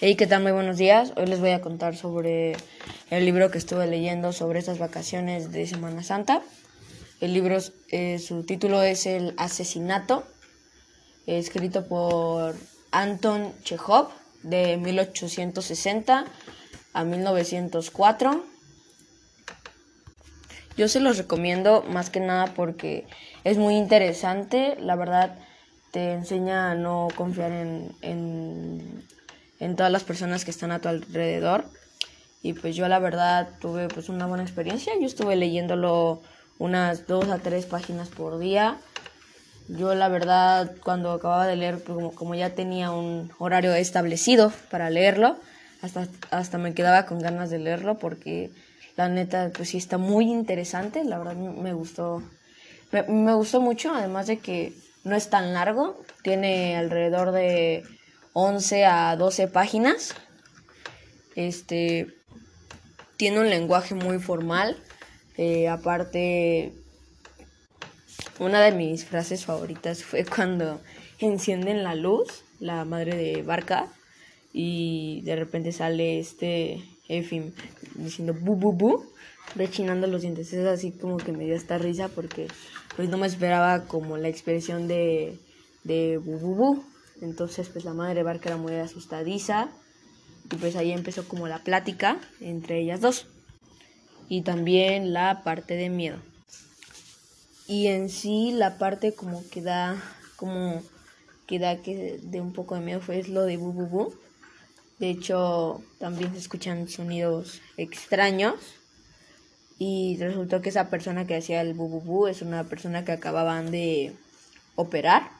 Hey, ¿qué tal? Muy buenos días. Hoy les voy a contar sobre el libro que estuve leyendo sobre estas vacaciones de Semana Santa. El libro, eh, su título es El asesinato, escrito por Anton Chekhov de 1860 a 1904. Yo se los recomiendo más que nada porque es muy interesante, la verdad te enseña a no confiar en, en, en todas las personas que están a tu alrededor. Y pues yo la verdad tuve pues una buena experiencia, yo estuve leyéndolo unas dos a tres páginas por día. Yo la verdad cuando acababa de leer, pues, como, como ya tenía un horario establecido para leerlo, hasta, hasta me quedaba con ganas de leerlo porque la neta, pues sí está muy interesante. La verdad me gustó. Me, gustó mucho, además de que no es tan largo. Tiene alrededor de 11 a 12 páginas. Este. Tiene un lenguaje muy formal. Eh, aparte, una de mis frases favoritas fue cuando encienden la luz, la madre de Barca, y de repente sale este Efim diciendo bu bu bu, rechinando los dientes. Es así como que me dio esta risa porque pues no me esperaba como la expresión de, de bu bu bu. Entonces pues la madre Barca era muy asustadiza y pues ahí empezó como la plática entre ellas dos. Y también la parte de miedo. Y en sí la parte como que da como que da que de un poco de miedo fue lo de bu bu bu de hecho, también se escuchan sonidos extraños. Y resultó que esa persona que hacía el bu, es una persona que acababan de operar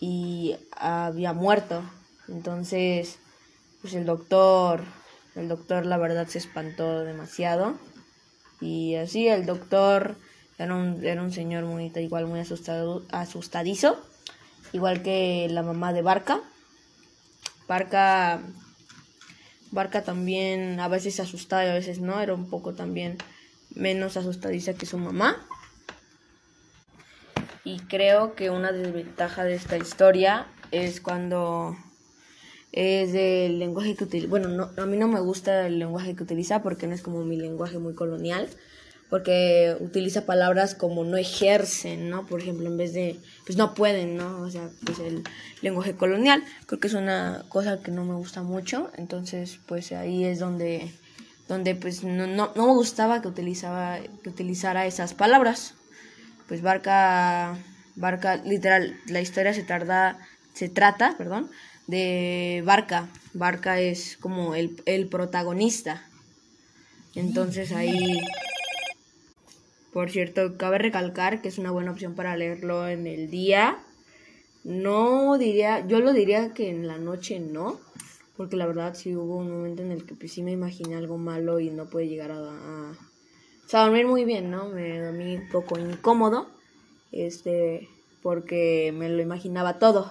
y había muerto. Entonces, pues el doctor, el doctor la verdad se espantó demasiado. Y así el doctor era un, era un señor muy, igual muy asustado, asustadizo, igual que la mamá de Barca. Barca, Barca también a veces se asustaba y a veces no, era un poco también menos asustadiza que su mamá. Y creo que una desventaja de esta historia es cuando es del lenguaje que utiliza. Bueno, no, a mí no me gusta el lenguaje que utiliza porque no es como mi lenguaje muy colonial porque utiliza palabras como no ejercen, ¿no? Por ejemplo, en vez de, pues no pueden, ¿no? O sea, pues el lenguaje colonial, creo que es una cosa que no me gusta mucho, entonces, pues ahí es donde, donde pues no, no, no me gustaba que, utilizaba, que utilizara esas palabras. Pues Barca, Barca, literal, la historia se tarda, se trata, perdón, de Barca. Barca es como el, el protagonista. Entonces ahí por cierto, cabe recalcar que es una buena opción para leerlo en el día. No diría, yo lo diría que en la noche no, porque la verdad sí hubo un momento en el que pues sí me imaginé algo malo y no puede llegar a, a, a dormir muy bien, ¿no? Me dormí un poco incómodo, este, porque me lo imaginaba todo.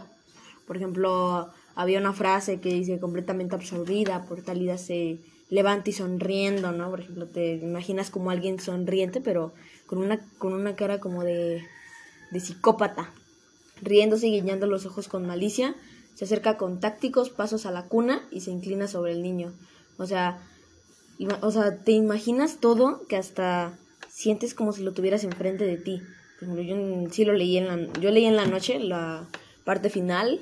Por ejemplo, había una frase que dice completamente absorbida por Talida se levanta y sonriendo, ¿no? Por ejemplo, te imaginas como alguien sonriente, pero con una, con una cara como de, de psicópata, riéndose y guiñando los ojos con malicia, se acerca con tácticos pasos a la cuna y se inclina sobre el niño. O sea, o sea, te imaginas todo que hasta sientes como si lo tuvieras enfrente de ti. Por ejemplo, yo sí lo leí en la, yo leí en la noche la parte final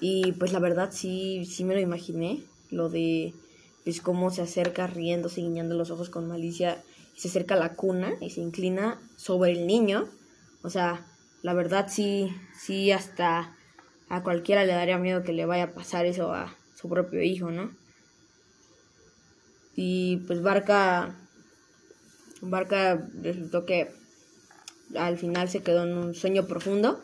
y pues la verdad sí, sí me lo imaginé, lo de pues cómo se acerca riéndose, guiñando los ojos con malicia, y se acerca a la cuna y se inclina sobre el niño. O sea, la verdad sí, sí hasta a cualquiera le daría miedo que le vaya a pasar eso a su propio hijo, ¿no? Y pues Barca, Barca resultó que al final se quedó en un sueño profundo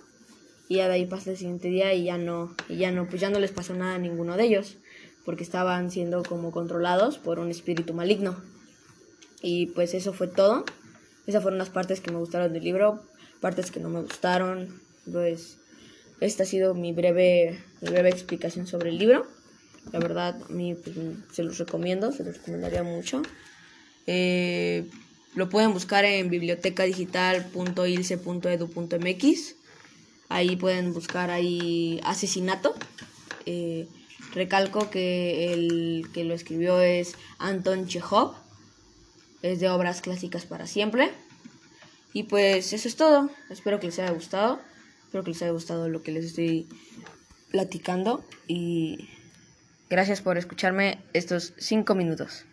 y ya de ahí pasa el siguiente día y ya no, y ya no, pues ya no les pasó nada a ninguno de ellos porque estaban siendo como controlados por un espíritu maligno. Y pues eso fue todo. Esas fueron las partes que me gustaron del libro, partes que no me gustaron. Pues esta ha sido mi breve, breve explicación sobre el libro. La verdad, a mí pues, se los recomiendo, se los recomendaría mucho. Eh, lo pueden buscar en bibliotecadigital.ilce.edu.mx. Ahí pueden buscar ahí asesinato. Eh, Recalco que el que lo escribió es Anton Chekhov. Es de obras clásicas para siempre. Y pues eso es todo. Espero que les haya gustado. Espero que les haya gustado lo que les estoy platicando. Y gracias por escucharme estos cinco minutos.